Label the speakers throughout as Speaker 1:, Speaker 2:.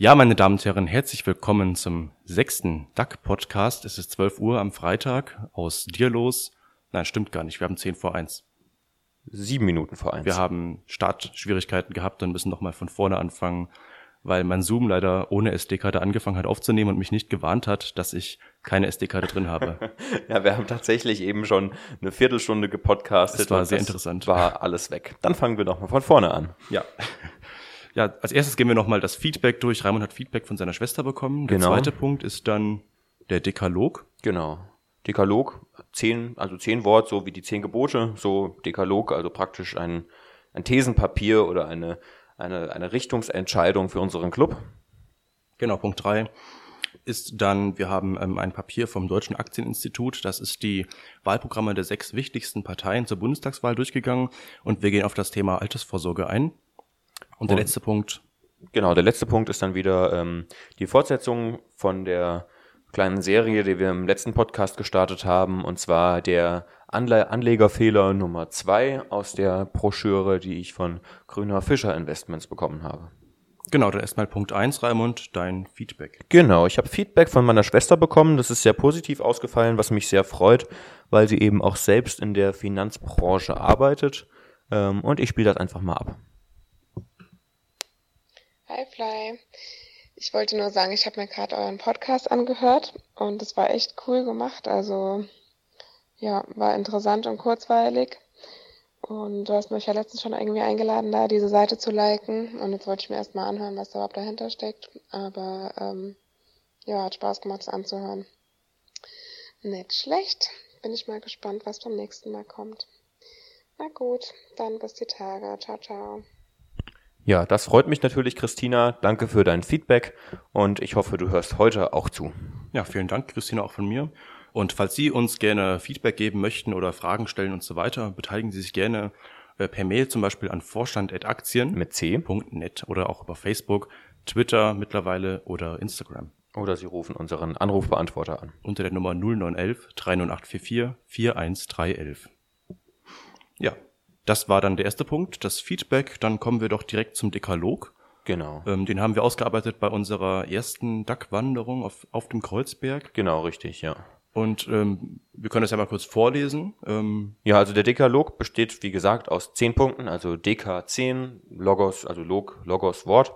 Speaker 1: Ja, meine Damen und Herren, herzlich willkommen zum sechsten DAC-Podcast. Es ist 12 Uhr am Freitag aus Dierlos. Nein, stimmt gar nicht. Wir haben 10 vor 1.
Speaker 2: Sieben Minuten vor eins.
Speaker 1: Wir haben Startschwierigkeiten gehabt und müssen nochmal von vorne anfangen, weil mein Zoom leider ohne SD-Karte angefangen hat aufzunehmen und mich nicht gewarnt hat, dass ich keine SD-Karte drin habe.
Speaker 2: ja, wir haben tatsächlich eben schon eine Viertelstunde gepodcastet.
Speaker 1: Das war sehr interessant.
Speaker 2: War alles weg. Dann fangen wir nochmal von vorne an.
Speaker 1: Ja. Ja, als erstes gehen wir nochmal das Feedback durch. Raimund hat Feedback von seiner Schwester bekommen. Der
Speaker 2: Genau.
Speaker 1: zweite Punkt ist dann der Dekalog.
Speaker 2: Genau. Dekalog, zehn, also zehn Wort, so wie die zehn Gebote, so Dekalog, also praktisch ein, ein Thesenpapier oder eine, eine, eine Richtungsentscheidung für unseren Club.
Speaker 1: Genau, Punkt drei ist dann, wir haben ähm, ein Papier vom Deutschen Aktieninstitut, das ist die Wahlprogramme der sechs wichtigsten Parteien zur Bundestagswahl durchgegangen und wir gehen auf das Thema Altersvorsorge ein. Und der
Speaker 2: Und-
Speaker 1: letzte Punkt,
Speaker 2: Genau, der letzte Punkt ist dann wieder ähm, die Fortsetzung von der kleinen Serie, die wir im letzten Podcast gestartet haben, und zwar der Anle Anlegerfehler Nummer zwei aus der Broschüre, die ich von Grüner Fischer Investments bekommen habe.
Speaker 1: genau, dann erstmal Punkt eins, Raimund, dein Feedback.
Speaker 2: Genau, ich habe Feedback von meiner Schwester bekommen. Das ist sehr positiv ausgefallen, was mich sehr freut, weil sie eben auch selbst in der Finanzbranche arbeitet. Ähm, und ich spiele das einfach mal ab.
Speaker 3: Hi Fly. Ich wollte nur sagen, ich habe mir gerade euren Podcast angehört und es war echt cool gemacht. Also ja, war interessant und kurzweilig. Und du hast mich ja letztens schon irgendwie eingeladen, da diese Seite zu liken. Und jetzt wollte ich mir erstmal anhören, was da überhaupt dahinter steckt. Aber ähm, ja, hat Spaß gemacht, es anzuhören. Nicht schlecht. Bin ich mal gespannt, was beim nächsten Mal kommt. Na gut, dann bis die Tage. Ciao, ciao.
Speaker 2: Ja, das freut mich natürlich, Christina. Danke für dein Feedback und ich hoffe, du hörst heute auch zu.
Speaker 1: Ja, vielen Dank, Christina, auch von mir. Und falls Sie uns gerne Feedback geben möchten oder Fragen stellen und so weiter, beteiligen Sie sich gerne äh, per Mail zum Beispiel an vorstand.aktien.net
Speaker 2: Mit C.
Speaker 1: oder auch über Facebook, Twitter mittlerweile oder Instagram.
Speaker 2: Oder sie rufen unseren Anrufbeantworter an.
Speaker 1: unter der Nummer 0911 30844 41311. Ja, das war dann der erste Punkt, das Feedback. Dann kommen wir doch direkt zum Dekalog.
Speaker 2: Genau.
Speaker 1: Ähm, den haben wir ausgearbeitet bei unserer ersten DAC-Wanderung auf, auf dem Kreuzberg.
Speaker 2: Genau, richtig, ja.
Speaker 1: Und ähm, wir können das ja mal kurz vorlesen. Ähm,
Speaker 2: Ja, also der Dekalog besteht, wie gesagt, aus zehn Punkten, also Deka 10, Logos, also Log, Logos Wort.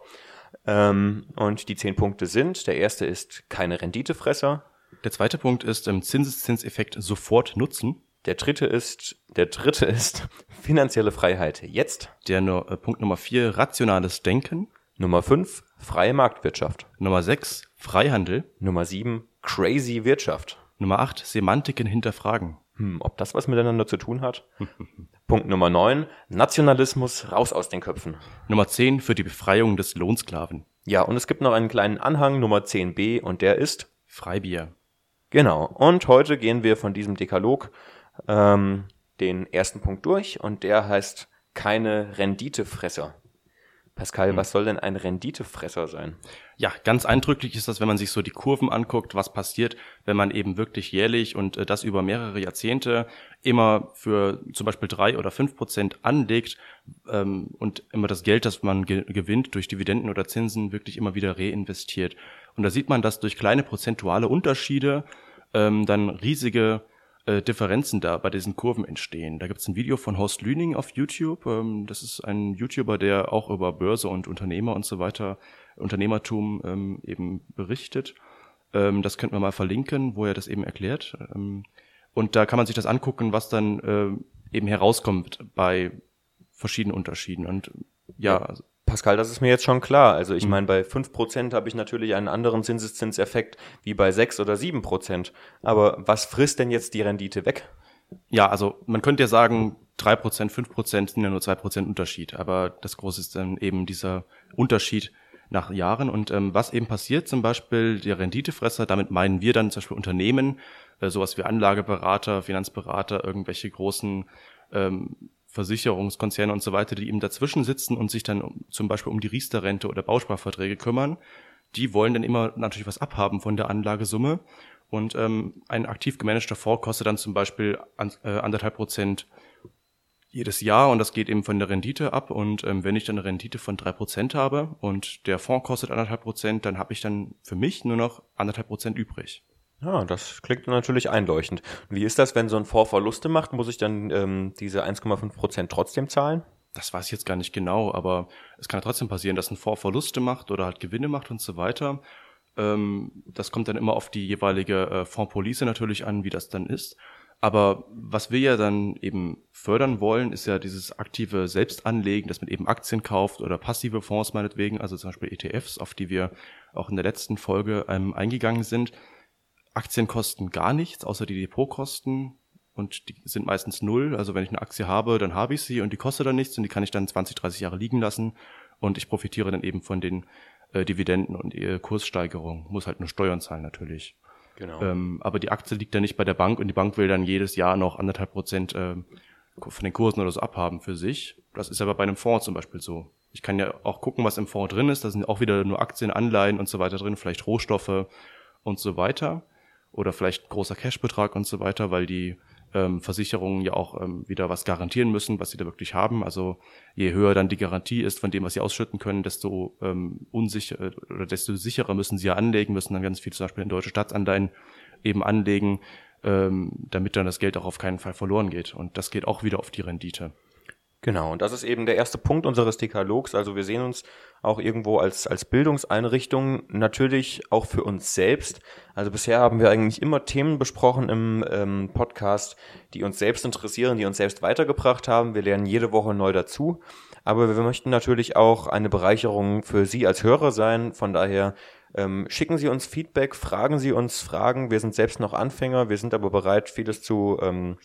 Speaker 2: Ähm, und die zehn Punkte sind, der erste ist keine Renditefresser,
Speaker 1: der zweite Punkt ist ähm, Zinseszinseffekt sofort nutzen.
Speaker 2: Der dritte ist, der dritte ist finanzielle Freiheit jetzt,
Speaker 1: Der nur, äh, Punkt Nummer vier rationales Denken.
Speaker 2: Nummer fünf freie Marktwirtschaft,
Speaker 1: Nummer sechs Freihandel.
Speaker 2: Nummer sieben crazy Wirtschaft.
Speaker 1: Nummer acht Semantiken hinterfragen.
Speaker 2: Hm, ob das was miteinander zu tun hat? Punkt Nummer neun Nationalismus raus aus den Köpfen.
Speaker 1: Nummer zehn für die Befreiung des Lohnsklaven.
Speaker 2: Ja, und es gibt noch einen kleinen Anhang, Nummer 10b, und der ist
Speaker 1: Freibier.
Speaker 2: Genau. Und heute gehen wir von diesem Dekalog ähm, den ersten Punkt durch und der heißt keine Renditefresser. Pascal, was soll denn ein Renditefresser sein?
Speaker 1: Ja, ganz eindrücklich ist das, wenn man sich so die Kurven anguckt, was passiert, wenn man eben wirklich jährlich und äh, das über mehrere Jahrzehnte immer für zum Beispiel drei oder fünf Prozent anlegt ähm, und immer das Geld, das man ge gewinnt durch Dividenden oder Zinsen, wirklich immer wieder reinvestiert. Und da sieht man, dass durch kleine prozentuale Unterschiede ähm, dann riesige äh, Differenzen da bei diesen Kurven entstehen. Da gibt es ein Video von Horst Lüning auf YouTube. Ähm, das ist ein YouTuber, der auch über Börse und Unternehmer und so weiter, Unternehmertum ähm, eben berichtet. Ähm, das könnten wir mal verlinken, wo er das eben erklärt. Ähm, und da kann man sich das angucken, was dann äh, eben herauskommt bei verschiedenen Unterschieden. Und ja, also,
Speaker 2: Pascal, das ist mir jetzt schon klar. Also ich meine, bei 5% habe ich natürlich einen anderen Zinseszinseffekt wie bei 6 oder 7%. Aber was frisst denn jetzt die Rendite weg?
Speaker 1: ja, also man könnte ja sagen, 3%, 5% sind ja nur 2% Unterschied. Aber das Große ist dann eben dieser Unterschied nach Jahren. Und ähm, was eben passiert, zum Beispiel der Renditefresser, damit meinen wir dann zum Beispiel Unternehmen, äh, sowas wie Anlageberater, Finanzberater, irgendwelche großen ähm, Versicherungskonzerne und so weiter, die eben dazwischen sitzen und sich dann um, zum Beispiel um die Riester-Rente oder Bausparverträge kümmern. Die wollen dann immer natürlich was abhaben von der Anlagesumme. Und ähm, ein aktiv gemanagter Fonds kostet dann zum Beispiel an, äh, anderthalb Prozent jedes Jahr und das geht eben von der Rendite ab. Und ähm, wenn ich dann eine Rendite von drei Prozent habe und der Fonds kostet anderthalb Prozent, dann habe ich dann für mich nur noch anderthalb Prozent übrig.
Speaker 2: Ja, das klingt natürlich einleuchtend. Wie ist das, wenn so ein Fonds Verluste macht? Muss ich dann ähm, diese 1,5 Prozent trotzdem zahlen?
Speaker 1: Das weiß ich jetzt gar nicht genau, aber es kann ja trotzdem passieren, dass ein Fonds Verluste macht oder halt Gewinne macht und so weiter. Ähm, das kommt dann immer auf die jeweilige äh, Fondspolice natürlich an, wie das dann ist. Aber was wir ja dann eben fördern wollen, ist ja dieses aktive Selbstanlegen, dass man eben Aktien kauft oder passive Fonds meinetwegen, also zum Beispiel ETFs, auf die wir auch in der letzten Folge ähm, eingegangen sind. Aktien kosten gar nichts, außer die Depotkosten und die sind meistens null. Also wenn ich eine Aktie habe, dann habe ich sie und die kostet dann nichts und die kann ich dann 20, 30 Jahre liegen lassen und ich profitiere dann eben von den äh, Dividenden und äh, Kurssteigerung. Muss halt nur Steuern zahlen natürlich. Genau. Ähm, aber die Aktie liegt dann nicht bei der Bank und die Bank will dann jedes Jahr noch anderthalb Prozent äh, von den Kursen oder so abhaben für sich. Das ist aber bei einem Fonds zum Beispiel so. Ich kann ja auch gucken, was im Fonds drin ist. Da sind auch wieder nur Aktien, Anleihen und so weiter drin, vielleicht Rohstoffe und so weiter. Oder vielleicht großer Cashbetrag und so weiter, weil die ähm, Versicherungen ja auch ähm, wieder was garantieren müssen, was sie da wirklich haben. Also je höher dann die Garantie ist von dem, was sie ausschütten können, desto ähm, unsicher äh, oder desto sicherer müssen sie ja anlegen, müssen dann ganz viel zum Beispiel in deutsche Staatsanleihen eben anlegen, ähm, damit dann das Geld auch auf keinen Fall verloren geht. Und das geht auch wieder auf die Rendite.
Speaker 2: Genau, und das ist eben der erste Punkt unseres Dekalogs. Also wir sehen uns auch irgendwo als, als Bildungseinrichtung, natürlich auch für uns selbst. Also bisher haben wir eigentlich immer Themen besprochen im ähm, Podcast, die uns selbst interessieren, die uns selbst weitergebracht haben. Wir lernen jede Woche neu dazu. Aber wir möchten natürlich auch eine Bereicherung für Sie als Hörer sein. Von daher ähm, schicken Sie uns Feedback, fragen Sie uns Fragen. Wir sind selbst noch Anfänger, wir sind aber bereit, vieles zu ähm,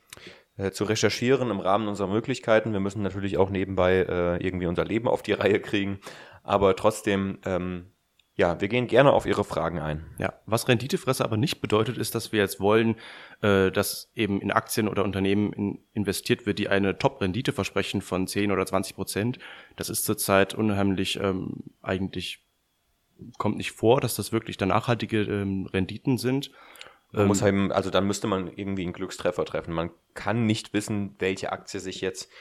Speaker 2: äh, zu recherchieren im Rahmen unserer Möglichkeiten. Wir müssen natürlich auch nebenbei äh, irgendwie unser Leben auf die Reihe kriegen. Aber trotzdem, ähm, ja, wir gehen gerne auf Ihre Fragen ein.
Speaker 1: Ja, was Renditefresser aber nicht bedeutet, ist, dass wir jetzt wollen, äh, dass eben in Aktien oder Unternehmen in, investiert wird, die eine Top-Rendite versprechen von 10 oder 20 Prozent. Das ist zurzeit unheimlich ähm, eigentlich kommt nicht vor, dass das wirklich dann nachhaltige ähm, Renditen sind.
Speaker 2: Man ähm, muss halt, also dann müsste man irgendwie einen Glückstreffer treffen. Man kann nicht wissen, welche Aktie sich jetzt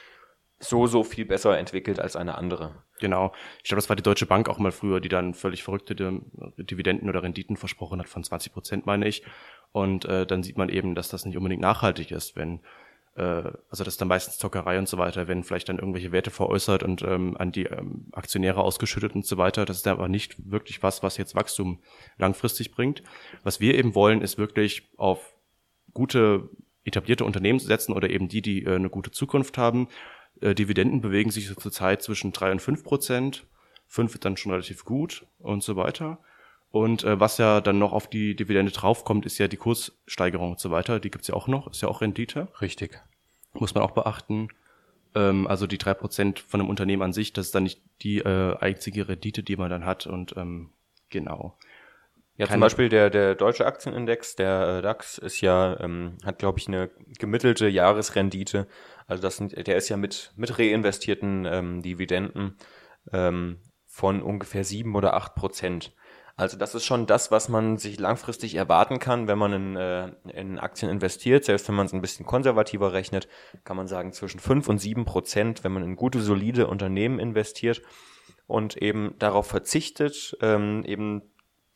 Speaker 2: so, so viel besser entwickelt als eine andere.
Speaker 1: Genau. Ich glaube, das war die Deutsche Bank auch mal früher, die dann völlig verrückte Dividenden oder Renditen versprochen hat von 20 Prozent, meine ich. Und äh, dann sieht man eben, dass das nicht unbedingt nachhaltig ist, wenn also das ist dann meistens Zockerei und so weiter, wenn vielleicht dann irgendwelche Werte veräußert und ähm, an die ähm, Aktionäre ausgeschüttet und so weiter. Das ist aber nicht wirklich was, was jetzt Wachstum langfristig bringt. Was wir eben wollen, ist wirklich auf gute etablierte Unternehmen zu setzen oder eben die, die äh, eine gute Zukunft haben. Äh, Dividenden bewegen sich zurzeit zwischen drei und fünf Prozent. Fünf ist dann schon relativ gut und so weiter. Und äh, was ja dann noch auf die Dividende draufkommt, ist ja die Kurssteigerung und so weiter. Die gibt's ja auch noch, ist ja auch Rendite.
Speaker 2: Richtig.
Speaker 1: Muss man auch beachten. Ähm, also die drei Prozent von einem Unternehmen an sich, das ist dann nicht die äh, einzige Rendite, die man dann hat. Und ähm, genau.
Speaker 2: Ja, Keine zum Beispiel der, der deutsche Aktienindex, der äh, DAX, ist ja, ähm, hat, glaube ich, eine gemittelte Jahresrendite. Also das sind, der ist ja mit, mit reinvestierten ähm, Dividenden ähm, von ungefähr sieben oder acht Prozent. Also das ist schon das, was man sich langfristig erwarten kann, wenn man in, äh, in Aktien investiert. Selbst wenn man es ein bisschen konservativer rechnet, kann man sagen zwischen fünf und sieben Prozent, wenn man in gute, solide Unternehmen investiert und eben darauf verzichtet, ähm, eben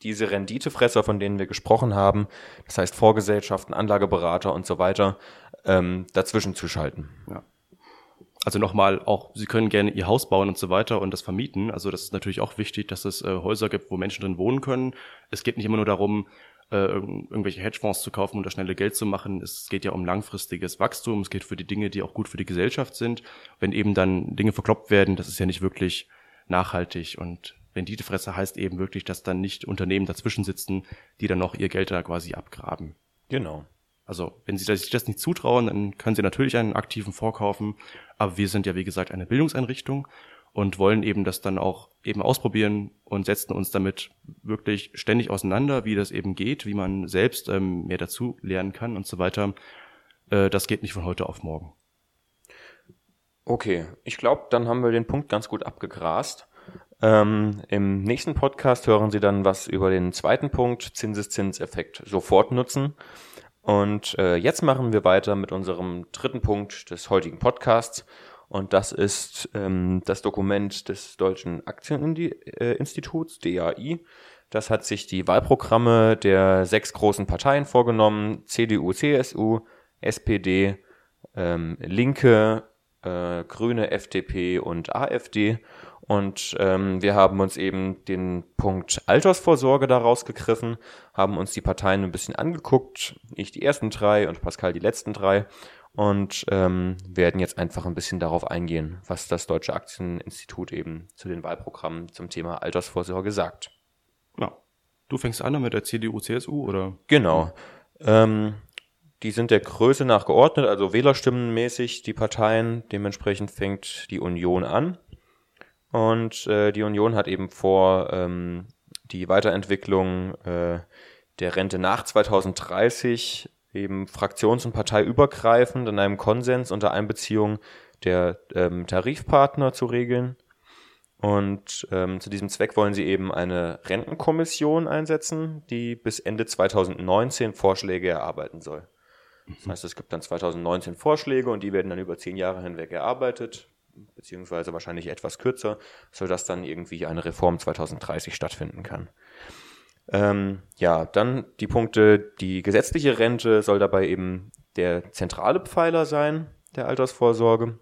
Speaker 2: diese Renditefresser, von denen wir gesprochen haben, das heißt Vorgesellschaften, Anlageberater und so weiter, ähm, dazwischen zu schalten.
Speaker 1: Ja also nochmal auch, sie können gerne ihr Haus bauen und so weiter und das vermieten. Also das ist natürlich auch wichtig, dass es äh, Häuser gibt, wo Menschen drin wohnen können. Es geht nicht immer nur darum, äh, irgendwelche Hedgefonds zu kaufen und das schnelle Geld zu machen. Es geht ja um langfristiges Wachstum. Es geht für die Dinge, die auch gut für die Gesellschaft sind. Wenn eben dann Dinge verkloppt werden, das ist ja nicht wirklich nachhaltig und Renditefresser heißt eben wirklich, dass dann nicht Unternehmen dazwischen sitzen, die dann noch ihr Geld da quasi abgraben.
Speaker 2: Genau.
Speaker 1: Also, wenn Sie sich das nicht zutrauen, dann können Sie natürlich einen aktiven vorkaufen. Aber wir sind ja, wie gesagt, eine Bildungseinrichtung und wollen eben das dann auch eben ausprobieren und setzen uns damit wirklich ständig auseinander, wie das eben geht, wie man selbst ähm, mehr dazu lernen kann und so weiter. Äh, das geht nicht von heute auf morgen.
Speaker 2: Okay, ich glaube, dann haben wir den Punkt ganz gut abgegrast. Ähm, Im nächsten Podcast hören Sie dann was über den zweiten Punkt, Zinseszinseffekt sofort nutzen. Und äh, jetzt machen wir weiter mit unserem dritten Punkt des heutigen Podcasts. Und das ist ähm, das Dokument des Deutschen Aktieninstituts, DAI. Das hat sich die Wahlprogramme der sechs großen Parteien vorgenommen. CDU, CSU, SPD, ähm, Linke, äh, Grüne, FDP und AfD. Und ähm, wir haben uns eben den Punkt Altersvorsorge daraus gegriffen, haben uns die Parteien ein bisschen angeguckt, ich die ersten drei und Pascal die letzten drei und ähm, werden jetzt einfach ein bisschen darauf eingehen, was das Deutsche Aktieninstitut eben zu den Wahlprogrammen zum Thema Altersvorsorge sagt.
Speaker 1: Ja. Du fängst an mit der CDU, CSU oder?
Speaker 2: Genau. Ähm, die sind der Größe nach geordnet, also wählerstimmenmäßig die Parteien. Dementsprechend fängt die Union an. Und äh, die Union hat eben vor, ähm, die Weiterentwicklung äh, der Rente nach 2030 eben fraktions- und parteiübergreifend in einem Konsens unter Einbeziehung der ähm, Tarifpartner zu regeln. Und ähm, zu diesem Zweck wollen sie eben eine Rentenkommission einsetzen, die bis Ende 2019 Vorschläge erarbeiten soll. Das heißt, es gibt dann 2019 Vorschläge und die werden dann über zehn Jahre hinweg erarbeitet, beziehungsweise wahrscheinlich etwas kürzer, sodass dann irgendwie eine Reform 2030 stattfinden kann. Ähm, ja, dann die Punkte, die gesetzliche Rente soll dabei eben der zentrale Pfeiler sein der Altersvorsorge,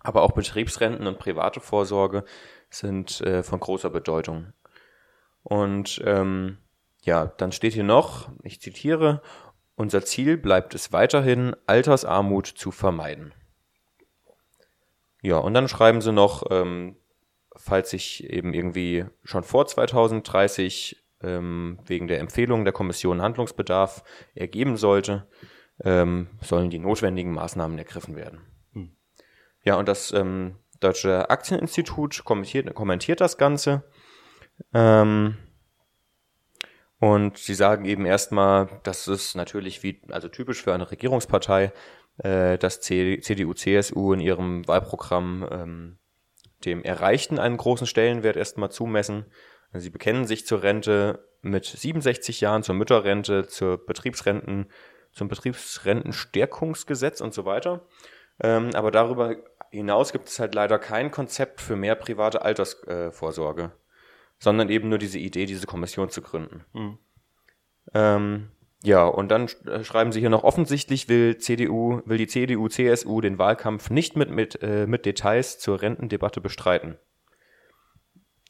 Speaker 2: aber auch Betriebsrenten und private Vorsorge sind äh, von großer Bedeutung. Und ähm, ja, dann steht hier noch, ich zitiere, unser Ziel bleibt es weiterhin, Altersarmut zu vermeiden. Ja, und dann schreiben sie noch, ähm, falls sich eben irgendwie schon vor 2030 ähm, wegen der Empfehlung der Kommission Handlungsbedarf ergeben sollte, ähm, sollen die notwendigen Maßnahmen ergriffen werden. Hm. Ja, und das ähm, Deutsche Aktieninstitut kommentiert, kommentiert das Ganze. Ähm, und sie sagen eben erstmal, dass es natürlich wie, also typisch für eine Regierungspartei, äh, dass CDU, CSU in ihrem Wahlprogramm ähm, dem Erreichten einen großen Stellenwert erstmal zumessen. Sie bekennen sich zur Rente mit 67 Jahren, zur Mütterrente, zur Betriebsrenten, zum Betriebsrentenstärkungsgesetz und so weiter. Ähm, aber darüber hinaus gibt es halt leider kein Konzept für mehr private Altersvorsorge. Äh, sondern eben nur diese Idee, diese Kommission zu gründen. Mhm. Ähm, ja, und dann äh, schreiben sie hier noch, offensichtlich will CDU, will die CDU, CSU den Wahlkampf nicht mit, mit, äh, mit Details zur Rentendebatte bestreiten.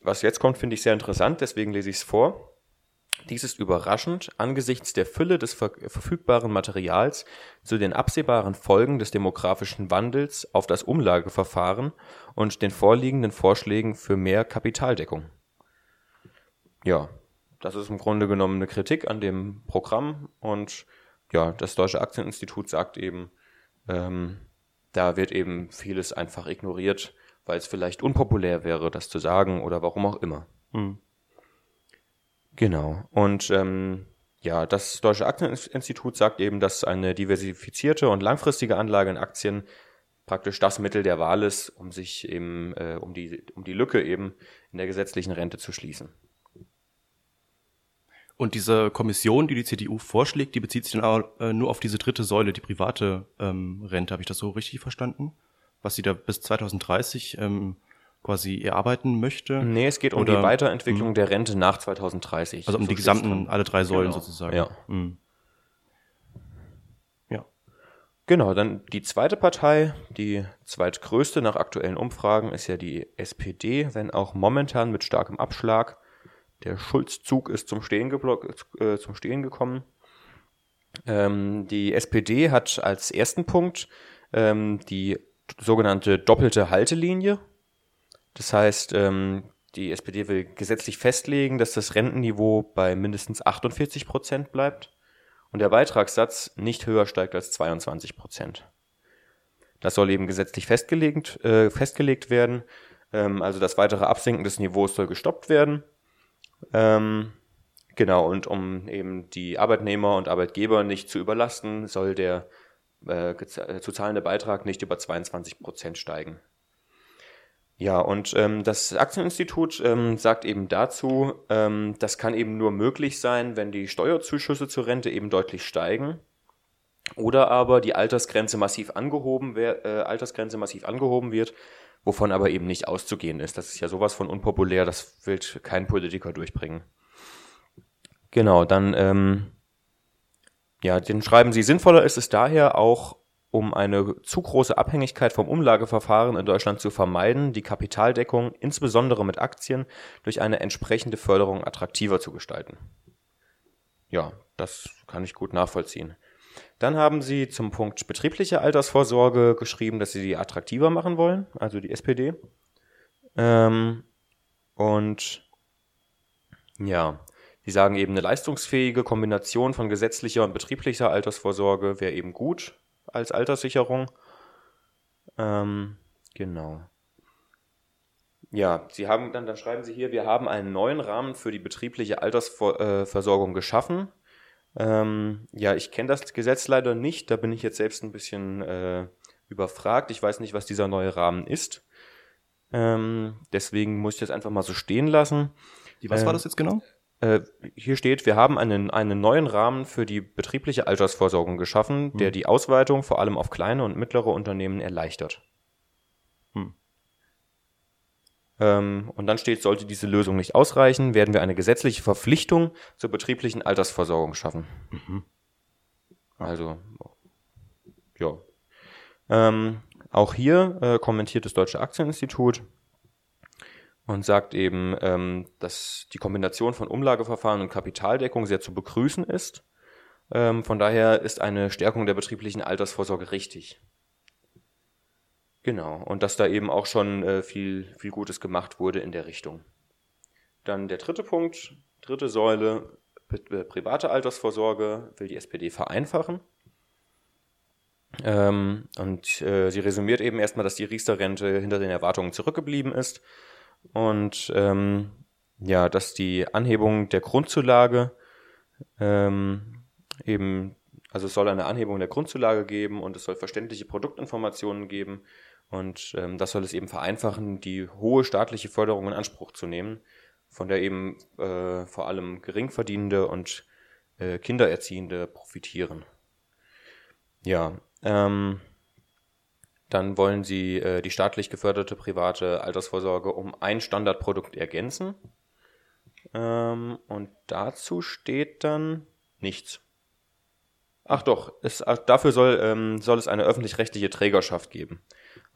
Speaker 2: Was jetzt kommt, finde ich sehr interessant, deswegen lese ich es vor. Dies ist überraschend angesichts der Fülle des ver verfügbaren Materials zu den absehbaren Folgen des demografischen Wandels auf das Umlageverfahren und den vorliegenden Vorschlägen für mehr Kapitaldeckung ja, das ist im Grunde genommen eine Kritik an dem Programm und ja, das Deutsche Aktieninstitut sagt eben, ähm, da wird eben vieles einfach ignoriert, weil es vielleicht unpopulär wäre, das zu sagen oder warum auch immer. Hm. Genau. Und ähm, ja, das Deutsche Aktieninstitut sagt eben, dass eine diversifizierte und langfristige Anlage in Aktien praktisch das Mittel der Wahl ist, um sich eben, äh, um die, um die Lücke eben in der gesetzlichen Rente zu schließen.
Speaker 1: Und diese Kommission, die die CDU vorschlägt, die bezieht sich dann auch äh, nur auf diese dritte Säule, die private ähm, Rente. Habe ich das so richtig verstanden? Was sie da bis 2030 ähm, quasi erarbeiten möchte?
Speaker 2: Nee, es geht um Oder, die Weiterentwicklung mh. der Rente nach 2030.
Speaker 1: Also um so die gesamten, alle drei Säulen genau. sozusagen.
Speaker 2: Ja. Mhm. Ja. Genau, dann die zweite Partei, die zweitgrößte nach aktuellen Umfragen, ist ja die SPD, wenn auch momentan mit starkem Abschlag. Der Schulzzug ist zum Stehen, äh, zum Stehen gekommen. Ähm, die SPD hat als ersten Punkt ähm, die sogenannte doppelte Haltelinie. Das heißt, ähm, die SPD will gesetzlich festlegen, dass das Rentenniveau bei mindestens 48 Prozent bleibt und der Beitragssatz nicht höher steigt als 22 Prozent. Das soll eben gesetzlich festgelegt, äh, festgelegt werden. Ähm, also das weitere Absinken des Niveaus soll gestoppt werden. Ähm, genau, und um eben die Arbeitnehmer und Arbeitgeber nicht zu überlasten, soll der äh, äh zu zahlende Beitrag nicht über 22 Prozent steigen. Ja, und ähm, das Aktieninstitut ähm, sagt eben dazu, ähm, das kann eben nur möglich sein, wenn die Steuerzuschüsse zur Rente eben deutlich steigen. Oder aber die Altersgrenze massiv angehoben, äh, Altersgrenze massiv angehoben wird, wovon aber eben nicht auszugehen ist. Das ist ja sowas von unpopulär, das will kein Politiker durchbringen. Genau, dann ähm, ja, den schreiben sie, sinnvoller ist es daher auch, um eine zu große Abhängigkeit vom Umlageverfahren in Deutschland zu vermeiden, die Kapitaldeckung insbesondere mit Aktien durch eine entsprechende Förderung attraktiver zu gestalten. Ja, das kann ich gut nachvollziehen. Dann haben sie zum Punkt betriebliche Altersvorsorge geschrieben, dass sie die attraktiver machen wollen, also die SPD. Ähm, und ja, sie sagen eben, eine leistungsfähige Kombination von gesetzlicher und betrieblicher Altersvorsorge wäre eben gut als Alterssicherung. Ähm, genau. Ja, Sie haben dann, dann schreiben Sie hier, wir haben einen neuen Rahmen für die betriebliche Altersversorgung geschaffen. Ähm, ja, ich kenne das Gesetz leider nicht, da bin ich jetzt selbst ein bisschen äh, überfragt. Ich weiß nicht, was dieser neue Rahmen ist. Ähm, deswegen muss ich das einfach mal so stehen lassen.
Speaker 1: Die, was ähm, war das jetzt genau?
Speaker 2: Äh, hier steht, wir haben einen, einen neuen Rahmen für die betriebliche Altersvorsorgung geschaffen, hm. der die Ausweitung vor allem auf kleine und mittlere Unternehmen erleichtert. Hm. Ähm, und dann steht, sollte diese Lösung nicht ausreichen, werden wir eine gesetzliche Verpflichtung zur betrieblichen Altersversorgung schaffen. Mhm. Also, ja. Ähm, auch hier äh, kommentiert das Deutsche Aktieninstitut und sagt eben, ähm, dass die Kombination von Umlageverfahren und Kapitaldeckung sehr zu begrüßen ist. Ähm, von daher ist eine Stärkung der betrieblichen Altersvorsorge richtig. Genau, und dass da eben auch schon äh, viel, viel Gutes gemacht wurde in der Richtung. Dann der dritte Punkt, dritte Säule, äh, private Altersvorsorge will die SPD vereinfachen. Ähm, und äh, sie resümiert eben erstmal, dass die Riester-Rente hinter den Erwartungen zurückgeblieben ist und ähm, ja, dass die Anhebung der Grundzulage ähm, eben, also es soll eine Anhebung der Grundzulage geben und es soll verständliche Produktinformationen geben und ähm, das soll es eben vereinfachen, die hohe staatliche Förderung in Anspruch zu nehmen, von der eben äh, vor allem Geringverdienende und äh, Kindererziehende profitieren. Ja, ähm, dann wollen sie äh, die staatlich geförderte private Altersvorsorge um ein Standardprodukt ergänzen. Ähm, und dazu steht dann nichts. Ach doch, es, dafür soll, ähm, soll es eine öffentlich-rechtliche Trägerschaft geben.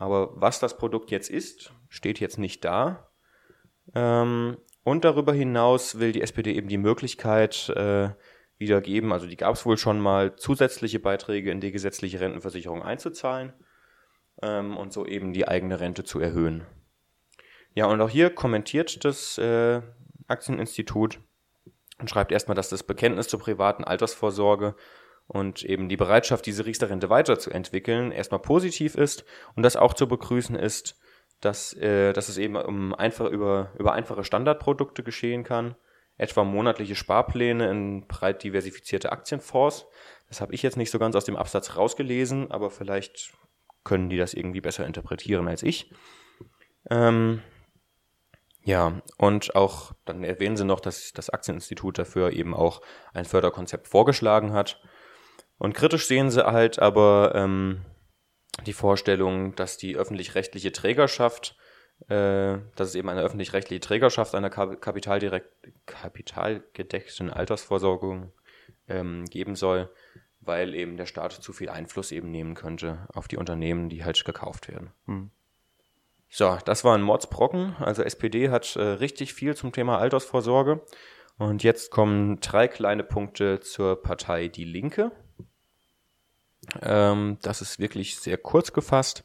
Speaker 2: Aber was das Produkt jetzt ist, steht jetzt nicht da. Ähm, und darüber hinaus will die SPD eben die Möglichkeit äh, wieder geben, also die gab es wohl schon mal, zusätzliche Beiträge in die gesetzliche Rentenversicherung einzuzahlen ähm, und so eben die eigene Rente zu erhöhen. Ja, und auch hier kommentiert das äh, Aktieninstitut und schreibt erstmal, dass das Bekenntnis zur privaten Altersvorsorge und eben die Bereitschaft, diese Riester-Rente weiterzuentwickeln, erstmal positiv ist und das auch zu begrüßen ist, dass, äh, dass es eben um einfach über, über einfache Standardprodukte geschehen kann, etwa monatliche Sparpläne in breit diversifizierte Aktienfonds. Das habe ich jetzt nicht so ganz aus dem Absatz rausgelesen, aber vielleicht können die das irgendwie besser interpretieren als ich. Ähm, ja, und auch, dann erwähnen sie noch, dass das Aktieninstitut dafür eben auch ein Förderkonzept vorgeschlagen hat. Und kritisch sehen sie halt aber ähm, die Vorstellung, dass die öffentlich-rechtliche Trägerschaft, äh, dass es eben eine öffentlich-rechtliche Trägerschaft einer kapitaldirekt, kapitalgedeckten Altersvorsorgung ähm, geben soll, weil eben der Staat zu viel Einfluss eben nehmen könnte auf die Unternehmen, die halt gekauft werden. Hm. So, das war ein Mordsbrocken. Also SPD hat äh, richtig viel zum Thema Altersvorsorge. Und jetzt kommen drei kleine Punkte zur Partei Die Linke. Ähm, das ist wirklich sehr kurz gefasst.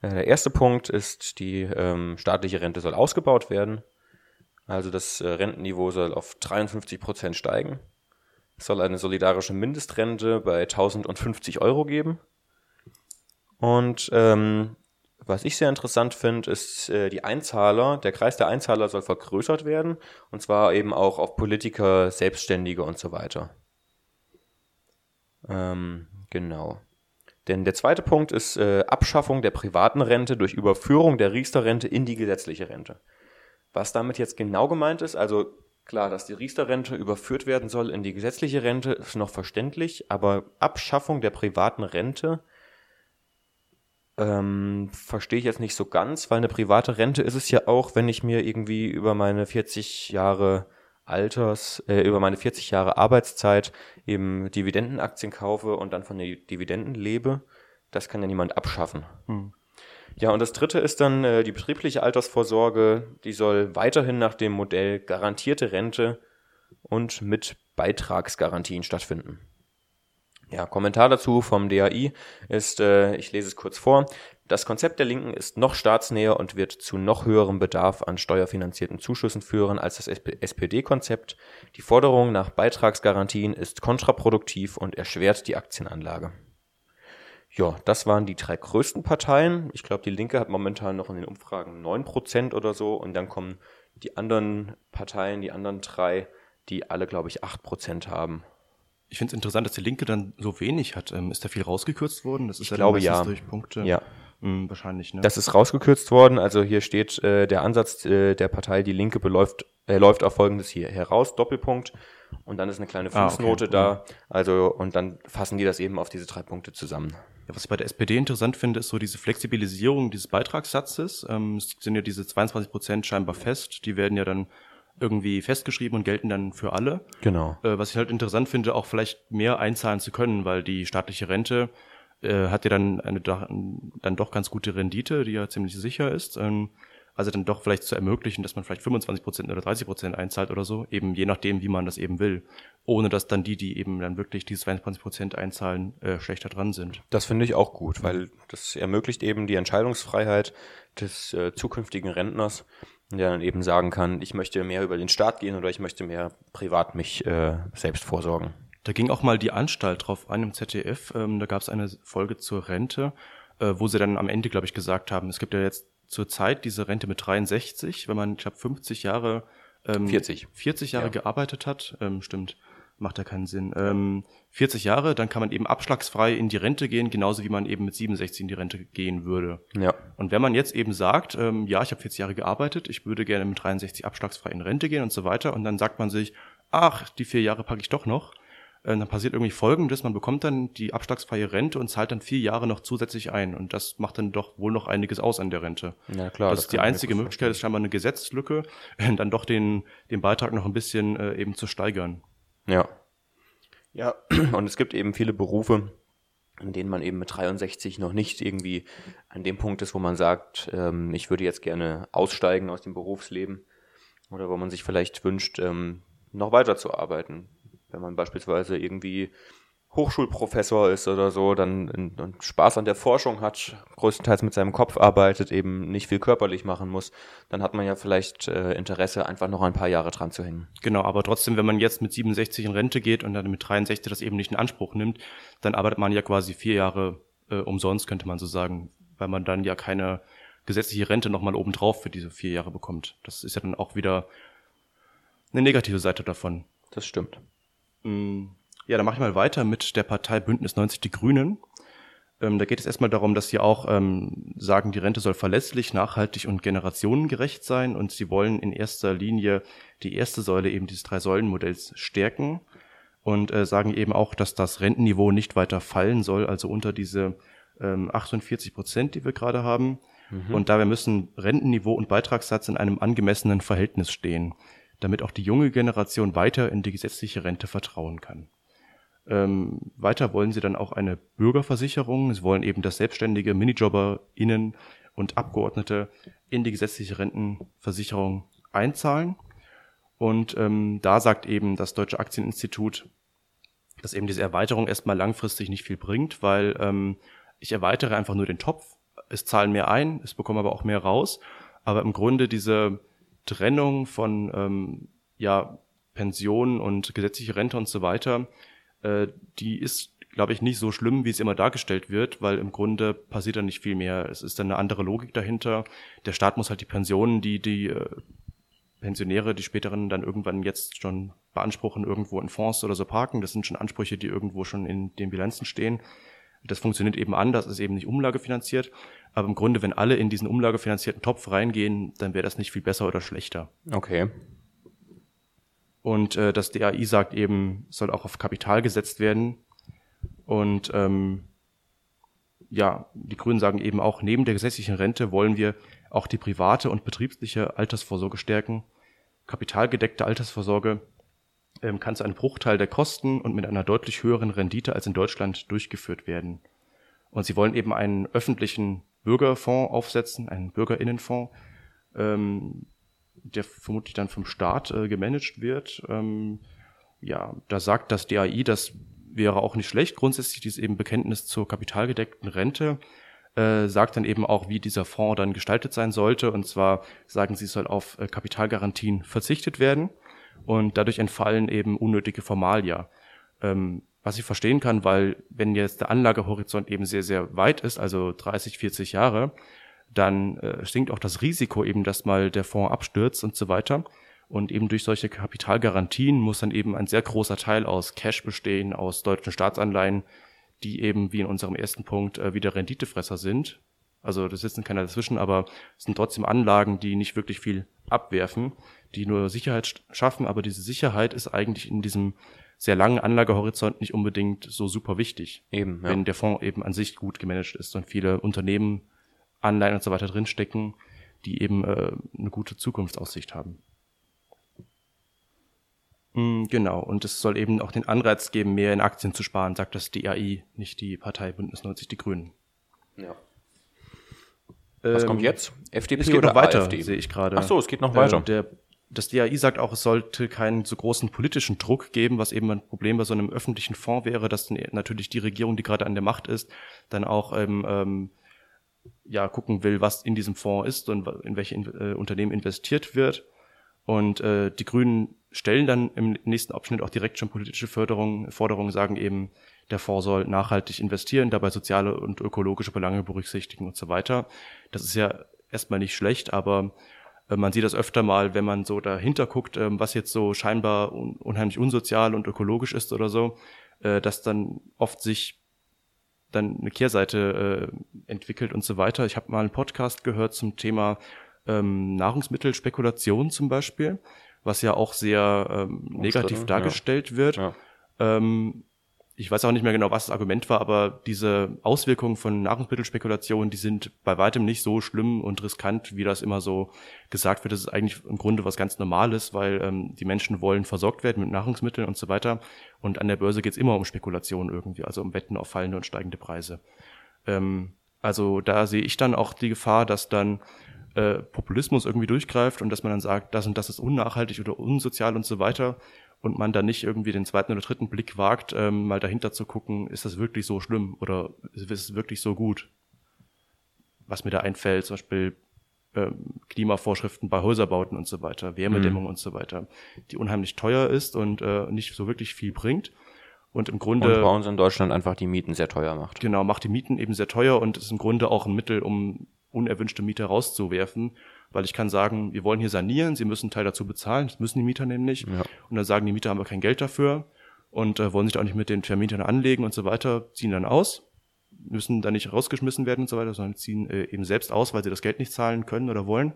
Speaker 2: Äh, der erste Punkt ist, die ähm, staatliche Rente soll ausgebaut werden. Also das äh, Rentenniveau soll auf 53 Prozent steigen. Es soll eine solidarische Mindestrente bei 1050 Euro geben. Und ähm, was ich sehr interessant finde, ist äh, die Einzahler. Der Kreis der Einzahler soll vergrößert werden. Und zwar eben auch auf Politiker, Selbstständige und so weiter. Ähm, Genau. Denn der zweite Punkt ist äh, Abschaffung der privaten Rente durch Überführung der Riester-Rente in die gesetzliche Rente. Was damit jetzt genau gemeint ist, also Klar, dass die Riester-Rente überführt werden soll in die gesetzliche Rente, ist noch verständlich, aber Abschaffung der privaten Rente ähm, verstehe ich jetzt nicht so ganz, weil eine private Rente ist es ja auch, wenn ich mir irgendwie über meine 40 Jahre Alters, äh, über meine 40 Jahre Arbeitszeit eben Dividendenaktien kaufe und dann von den Dividenden lebe. Das kann ja niemand abschaffen. Hm. Ja, und das dritte ist dann äh, die betriebliche Altersvorsorge. Die soll weiterhin nach dem Modell garantierte Rente und mit Beitragsgarantien stattfinden. Ja, Kommentar dazu vom DAI ist, äh, ich lese es kurz vor. Das Konzept der Linken ist noch staatsnäher und wird zu noch höherem Bedarf an steuerfinanzierten Zuschüssen führen als das SPD-Konzept. Die Forderung nach Beitragsgarantien ist kontraproduktiv und erschwert die Aktienanlage. Ja, das waren die drei größten Parteien. Ich glaube, die Linke hat momentan noch in den Umfragen 9% oder so. Und dann kommen die anderen Parteien, die anderen drei, die alle, glaube ich, 8% haben.
Speaker 1: Ich finde es interessant, dass die Linke dann so wenig hat. Ähm, ist da viel rausgekürzt worden?
Speaker 2: Das ist ich ja glaube, ja.
Speaker 1: durch Punkte.
Speaker 2: Ja.
Speaker 1: Hm, wahrscheinlich, ne?
Speaker 2: Das ist rausgekürzt worden. Also hier steht äh, der Ansatz äh, der Partei, die Linke beläuft, äh, läuft auf folgendes hier heraus, Doppelpunkt. Und dann ist eine kleine Fußnote ah, okay. da. Also, und dann fassen die das eben auf diese drei Punkte zusammen.
Speaker 1: Ja, was ich bei der SPD interessant finde, ist so diese Flexibilisierung dieses Beitragssatzes. Ähm, es sind ja diese 22 Prozent scheinbar fest. Die werden ja dann irgendwie festgeschrieben und gelten dann für alle.
Speaker 2: Genau.
Speaker 1: Äh, was ich halt interessant finde, auch vielleicht mehr einzahlen zu können, weil die staatliche Rente äh, hat ja dann eine dann doch ganz gute Rendite, die ja ziemlich sicher ist. Ähm, also dann doch vielleicht zu ermöglichen, dass man vielleicht 25 Prozent oder 30 Prozent einzahlt oder so, eben je nachdem, wie man das eben will, ohne dass dann die, die eben dann wirklich diese 22 Prozent einzahlen, äh, schlechter dran sind.
Speaker 2: Das finde ich auch gut, weil das ermöglicht eben die Entscheidungsfreiheit des äh, zukünftigen Rentners, der dann eben sagen kann, ich möchte mehr über den Staat gehen oder ich möchte mehr privat mich äh, selbst vorsorgen.
Speaker 1: Da ging auch mal die Anstalt drauf an im ZDF. Ähm, da gab es eine Folge zur Rente, äh, wo sie dann am Ende, glaube ich, gesagt haben, es gibt ja jetzt zurzeit diese Rente mit 63, wenn man, ich glaube, 50 Jahre,
Speaker 2: ähm, 40.
Speaker 1: 40 Jahre ja. gearbeitet hat, ähm, stimmt, macht ja keinen Sinn. Ähm, 40 Jahre, dann kann man eben abschlagsfrei in die Rente gehen, genauso wie man eben mit 67 in die Rente gehen würde.
Speaker 2: Ja.
Speaker 1: Und wenn man jetzt eben sagt, ähm, ja, ich habe 40 Jahre gearbeitet, ich würde gerne mit 63 abschlagsfrei in Rente gehen und so weiter, und dann sagt man sich, ach, die vier Jahre packe ich doch noch, äh, dann passiert irgendwie Folgendes, man bekommt dann die abschlagsfreie Rente und zahlt dann vier Jahre noch zusätzlich ein. Und das macht dann doch wohl noch einiges aus an der Rente.
Speaker 2: Ja, klar.
Speaker 1: Das, das ist die einzige Möglichkeit, ist scheinbar eine Gesetzeslücke, dann doch den, den Beitrag noch ein bisschen äh, eben zu steigern.
Speaker 2: Ja. Ja, und es gibt eben viele Berufe, in denen man eben mit 63 noch nicht irgendwie an dem Punkt ist, wo man sagt, ähm, ich würde jetzt gerne aussteigen aus dem Berufsleben oder wo man sich vielleicht wünscht, ähm, noch weiter zu arbeiten. Wenn man beispielsweise irgendwie Hochschulprofessor ist oder so, dann und Spaß an der Forschung hat, größtenteils mit seinem Kopf arbeitet, eben nicht viel körperlich machen muss, dann hat man ja vielleicht äh, Interesse, einfach noch ein paar Jahre dran zu hängen.
Speaker 1: Genau, aber trotzdem, wenn man jetzt mit 67 in Rente geht und dann mit 63 das eben nicht in Anspruch nimmt, dann arbeitet man ja quasi vier Jahre äh, umsonst, könnte man so sagen, weil man dann ja keine gesetzliche Rente nochmal obendrauf für diese vier Jahre bekommt. Das ist ja dann auch wieder eine negative Seite davon.
Speaker 2: Das stimmt.
Speaker 1: Mm, ja, dann mache ich mal weiter mit der Partei Bündnis 90 Die Grünen. Ähm, da geht es erstmal darum, dass sie auch ähm, sagen, die Rente soll verlässlich, nachhaltig und generationengerecht sein und sie wollen in erster Linie die erste Säule eben dieses Drei-Säulen-Modells stärken und äh, sagen eben auch, dass das Rentenniveau nicht weiter fallen soll, also unter diese ähm, 48 Prozent, die wir gerade haben. Mhm. Und dabei müssen Rentenniveau und Beitragssatz in einem angemessenen Verhältnis stehen damit auch die junge Generation weiter in die gesetzliche Rente vertrauen kann. Ähm, weiter wollen sie dann auch eine Bürgerversicherung. Sie wollen eben, dass selbstständige MinijobberInnen und Abgeordnete in die gesetzliche Rentenversicherung einzahlen. Und ähm, da sagt eben das Deutsche Aktieninstitut, dass eben diese Erweiterung erstmal langfristig nicht viel bringt, weil ähm, ich erweitere einfach nur den Topf. Es zahlen mehr ein, es bekommen aber auch mehr raus. Aber im Grunde diese Trennung von ähm, ja, Pensionen und gesetzliche Rente und so weiter, äh, die ist, glaube ich, nicht so schlimm, wie es immer dargestellt wird, weil im Grunde passiert da nicht viel mehr. Es ist dann eine andere Logik dahinter. Der Staat muss halt die Pensionen, die die äh, Pensionäre, die späteren dann irgendwann jetzt schon beanspruchen, irgendwo in Fonds oder so parken. Das sind schon Ansprüche, die irgendwo schon in den Bilanzen stehen. Das funktioniert eben anders, ist eben nicht umlagefinanziert. Aber im Grunde, wenn alle in diesen umlagefinanzierten Topf reingehen, dann wäre das nicht viel besser oder schlechter.
Speaker 2: Okay.
Speaker 1: Und äh, das DAI sagt eben, soll auch auf Kapital gesetzt werden. Und ähm, ja, die Grünen sagen eben auch, neben der gesetzlichen Rente wollen wir auch die private und betriebliche Altersvorsorge stärken. Kapitalgedeckte Altersvorsorge ähm, kann zu einem Bruchteil der Kosten und mit einer deutlich höheren Rendite als in Deutschland durchgeführt werden. Und sie wollen eben einen öffentlichen Bürgerfonds aufsetzen, einen Bürgerinnenfonds, ähm, der vermutlich dann vom Staat äh, gemanagt wird. Ähm, ja, da sagt das DAI, das wäre auch nicht schlecht. Grundsätzlich dieses eben Bekenntnis zur kapitalgedeckten Rente äh, sagt dann eben auch, wie dieser Fonds dann gestaltet sein sollte. Und zwar sagen sie, soll auf äh, Kapitalgarantien verzichtet werden und dadurch entfallen eben unnötige Formalia. Ähm, was ich verstehen kann, weil wenn jetzt der Anlagehorizont eben sehr, sehr weit ist, also 30, 40 Jahre, dann äh, sinkt auch das Risiko eben, dass mal der Fonds abstürzt und so weiter. Und eben durch solche Kapitalgarantien muss dann eben ein sehr großer Teil aus Cash bestehen, aus deutschen Staatsanleihen, die eben wie in unserem ersten Punkt äh, wieder Renditefresser sind. Also das sitzen keiner dazwischen, aber es sind trotzdem Anlagen, die nicht wirklich viel abwerfen, die nur Sicherheit schaffen, aber diese Sicherheit ist eigentlich in diesem sehr langen Anlagehorizont nicht unbedingt so super wichtig. Eben, ja. Wenn der Fonds eben an sich gut gemanagt ist und viele Unternehmen, Anleihen und so weiter drinstecken, die eben äh, eine gute Zukunftsaussicht haben. Mm, genau, und es soll eben auch den Anreiz geben, mehr in Aktien zu sparen, sagt das DAI, nicht die Partei Bündnis 90 Die Grünen. Ja.
Speaker 2: Was ähm, kommt jetzt? FDP
Speaker 1: es geht
Speaker 2: oder
Speaker 1: noch weiter, AfD? sehe ich gerade.
Speaker 2: Ach so, es geht noch weiter.
Speaker 1: Ähm, der, das DAI sagt auch, es sollte keinen so großen politischen Druck geben, was eben ein Problem bei so einem öffentlichen Fonds wäre, dass dann natürlich die Regierung, die gerade an der Macht ist, dann auch ähm, ähm, ja gucken will, was in diesem Fonds ist und in welche äh, Unternehmen investiert wird. Und äh, die Grünen stellen dann im nächsten Abschnitt auch direkt schon politische Förderungen, Forderungen, sagen eben, der Fonds soll nachhaltig investieren, dabei soziale und ökologische Belange berücksichtigen und so weiter. Das ist ja erstmal nicht schlecht, aber äh, man sieht das öfter mal, wenn man so dahinter guckt, äh, was jetzt so scheinbar un unheimlich unsozial und ökologisch ist oder so, äh, dass dann oft sich dann eine Kehrseite äh, entwickelt und so weiter. Ich habe mal einen Podcast gehört zum Thema ähm, Nahrungsmittelspekulation zum Beispiel, was ja auch sehr ähm, negativ dargestellt ja. wird. Ja. Ich weiß auch nicht mehr genau, was das Argument war, aber diese Auswirkungen von Nahrungsmittelspekulation, die sind bei weitem nicht so schlimm und riskant, wie das immer so gesagt wird. Das ist eigentlich im Grunde was ganz Normales, weil ähm, die Menschen wollen versorgt werden mit Nahrungsmitteln und so weiter. Und an der Börse geht es immer um Spekulation irgendwie, also um Wetten auf fallende und steigende Preise. Ähm, also da sehe ich dann auch die Gefahr, dass dann äh, Populismus irgendwie durchgreift und dass man dann sagt, das und das ist unnachhaltig oder unsozial und so weiter und man dann nicht irgendwie den zweiten oder dritten Blick wagt, ähm, mal dahinter zu gucken, ist das wirklich so schlimm oder ist es wirklich so gut? Was mir da einfällt, zum Beispiel ähm, Klimavorschriften bei Häuserbauten und so weiter, Wärmedämmung mhm. und so weiter, die unheimlich teuer ist und äh, nicht so wirklich viel bringt. Und im Grunde. Und
Speaker 2: bei uns in Deutschland einfach die Mieten sehr teuer macht.
Speaker 1: Genau, macht die Mieten eben sehr teuer und ist im Grunde auch ein Mittel, um unerwünschte Mieter rauszuwerfen, weil ich kann sagen, wir wollen hier sanieren, sie müssen einen Teil dazu bezahlen, das müssen die Mieter nämlich. Ja. Und dann sagen die Mieter, haben wir kein Geld dafür und äh, wollen sich da auch nicht mit den Vermietern anlegen und so weiter, ziehen dann aus, müssen dann nicht rausgeschmissen werden und so weiter, sondern ziehen äh, eben selbst aus, weil sie das Geld nicht zahlen können oder wollen.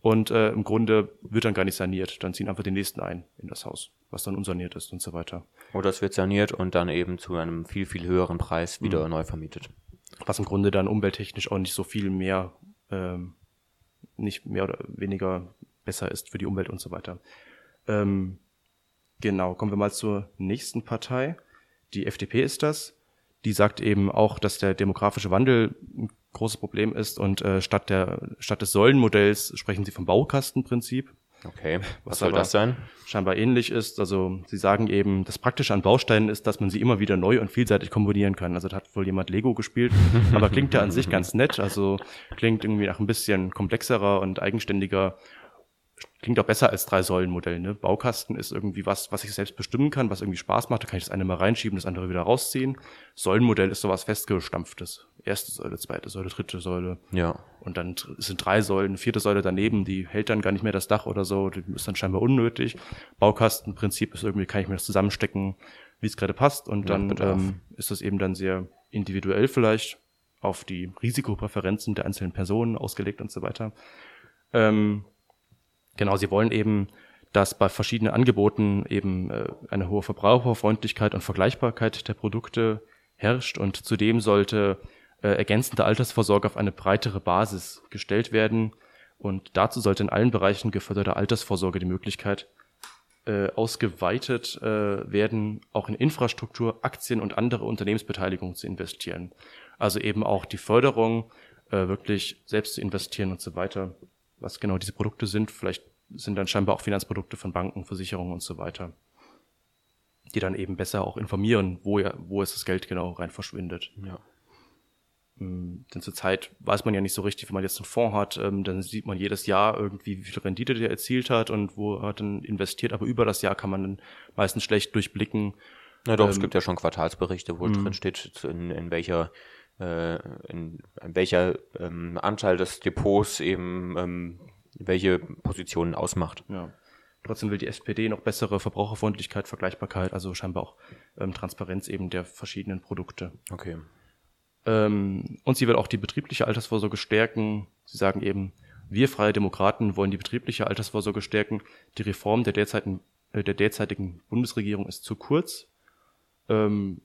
Speaker 1: Und äh, im Grunde wird dann gar nicht saniert. Dann ziehen einfach die nächsten ein in das Haus, was dann unsaniert ist und so weiter.
Speaker 2: Oder es wird saniert und dann eben zu einem viel, viel höheren Preis wieder mhm. neu vermietet
Speaker 1: was im Grunde dann umwelttechnisch auch nicht so viel mehr, ähm, nicht mehr oder weniger besser ist für die Umwelt und so weiter. Ähm, genau, kommen wir mal zur nächsten Partei. Die FDP ist das. Die sagt eben auch, dass der demografische Wandel ein großes Problem ist und äh, statt, der, statt des Säulenmodells sprechen sie vom Baukastenprinzip.
Speaker 2: Okay, was, was soll das sein?
Speaker 1: Scheinbar ähnlich ist. Also sie sagen eben, das Praktische an Bausteinen ist, dass man sie immer wieder neu und vielseitig kombinieren kann. Also da hat wohl jemand Lego gespielt, aber klingt ja an sich ganz nett. Also klingt irgendwie nach ein bisschen komplexerer und eigenständiger klingt auch besser als drei Säulen-Modell. Ne? Baukasten ist irgendwie was, was ich selbst bestimmen kann, was irgendwie Spaß macht. Da kann ich das eine mal reinschieben, das andere wieder rausziehen. Säulenmodell ist sowas festgestampftes. Erste Säule, zweite Säule, dritte Säule.
Speaker 2: Ja.
Speaker 1: Und dann sind drei Säulen, vierte Säule daneben, die hält dann gar nicht mehr das Dach oder so. Die ist dann scheinbar unnötig. Baukastenprinzip ist irgendwie, kann ich mir das zusammenstecken, wie es gerade passt. Und dann ähm, ist das eben dann sehr individuell vielleicht auf die Risikopräferenzen der einzelnen Personen ausgelegt und so weiter. Ähm, Genau, sie wollen eben dass bei verschiedenen Angeboten eben äh, eine hohe Verbraucherfreundlichkeit und Vergleichbarkeit der Produkte herrscht und zudem sollte äh, ergänzende Altersvorsorge auf eine breitere Basis gestellt werden und dazu sollte in allen Bereichen geförderter Altersvorsorge die Möglichkeit äh, ausgeweitet äh, werden, auch in Infrastruktur, Aktien und andere Unternehmensbeteiligungen zu investieren. Also eben auch die Förderung, äh, wirklich selbst zu investieren und so weiter. Was genau diese Produkte sind, vielleicht sind dann scheinbar auch Finanzprodukte von Banken, Versicherungen und so weiter, die dann eben besser auch informieren, wo, ja, wo es das Geld genau rein verschwindet.
Speaker 2: Ja.
Speaker 1: Ähm, denn zurzeit weiß man ja nicht so richtig, wenn man jetzt einen Fonds hat, ähm, dann sieht man jedes Jahr irgendwie, wie viel Rendite der erzielt hat und wo er dann investiert, aber über das Jahr kann man dann meistens schlecht durchblicken.
Speaker 2: Na doch, ähm, es gibt ja schon Quartalsberichte, wo drin steht, in, in welcher äh, in, in welcher ähm, Anteil des Depots eben ähm, welche Positionen ausmacht.
Speaker 1: Ja. Trotzdem will die SPD noch bessere Verbraucherfreundlichkeit, Vergleichbarkeit, also scheinbar auch ähm, Transparenz eben der verschiedenen Produkte.
Speaker 2: Okay.
Speaker 1: Ähm, und sie will auch die betriebliche Altersvorsorge stärken. Sie sagen eben, wir Freie Demokraten wollen die betriebliche Altersvorsorge stärken. Die Reform der derzeitigen, äh, der derzeitigen Bundesregierung ist zu kurz. Ähm,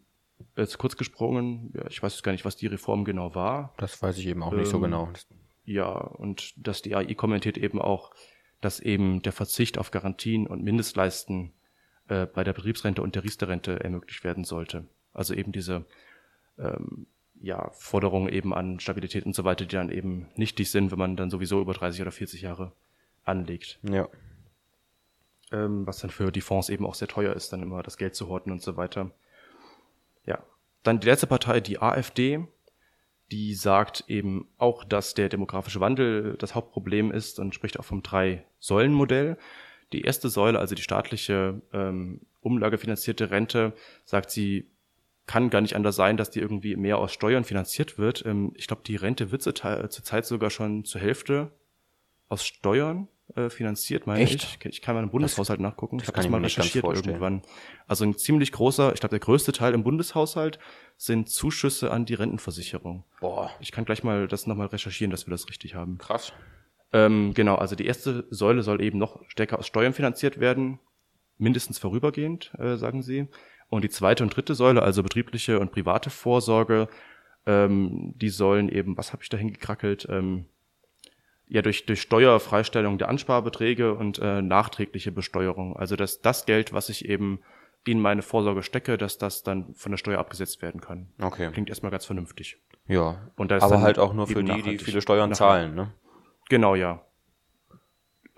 Speaker 1: jetzt kurz gesprungen, ja, ich weiß gar nicht, was die Reform genau war.
Speaker 2: Das weiß ich eben auch ähm, nicht so ähm, genau.
Speaker 1: Ja, und das DAI kommentiert eben auch, dass eben der Verzicht auf Garantien und Mindestleisten äh, bei der Betriebsrente und der Riester-Rente ermöglicht werden sollte. Also eben diese ähm, ja, Forderungen eben an Stabilität und so weiter, die dann eben nichtig sind, wenn man dann sowieso über 30 oder 40 Jahre anlegt.
Speaker 2: Ja.
Speaker 1: Ähm, was dann für die Fonds eben auch sehr teuer ist, dann immer das Geld zu horten und so weiter. Ja. Dann die letzte Partei, die AfD, die sagt eben auch, dass der demografische Wandel das Hauptproblem ist und spricht auch vom Drei-Säulen-Modell. Die erste Säule, also die staatliche ähm, umlagefinanzierte Rente, sagt sie, kann gar nicht anders sein, dass die irgendwie mehr aus Steuern finanziert wird. Ähm, ich glaube, die Rente wird zurzeit sogar schon zur Hälfte aus Steuern äh, finanziert, meine
Speaker 2: Echt?
Speaker 1: ich. Ich kann mal im Bundeshaushalt
Speaker 2: das,
Speaker 1: nachgucken.
Speaker 2: Das ich habe das mal recherchiert
Speaker 1: irgendwann. Also ein ziemlich großer, ich glaube, der größte Teil im Bundeshaushalt sind Zuschüsse an die Rentenversicherung.
Speaker 2: Boah.
Speaker 1: Ich kann gleich mal das nochmal recherchieren, dass wir das richtig haben.
Speaker 2: Krass.
Speaker 1: Ähm, genau, also die erste Säule soll eben noch stärker aus Steuern finanziert werden, mindestens vorübergehend, äh, sagen sie. Und die zweite und dritte Säule, also betriebliche und private Vorsorge, ähm, die sollen eben, was habe ich da hingekrackelt, ähm, ja durch, durch Steuerfreistellung der Ansparbeträge und äh, nachträgliche Besteuerung. Also dass das Geld, was ich eben in meine Vorsorge stecke, dass das dann von der Steuer abgesetzt werden kann.
Speaker 2: Okay.
Speaker 1: Klingt erstmal ganz vernünftig.
Speaker 2: Ja. Und aber halt auch nur für die, die viele Steuern zahlen, ne?
Speaker 1: Genau, ja.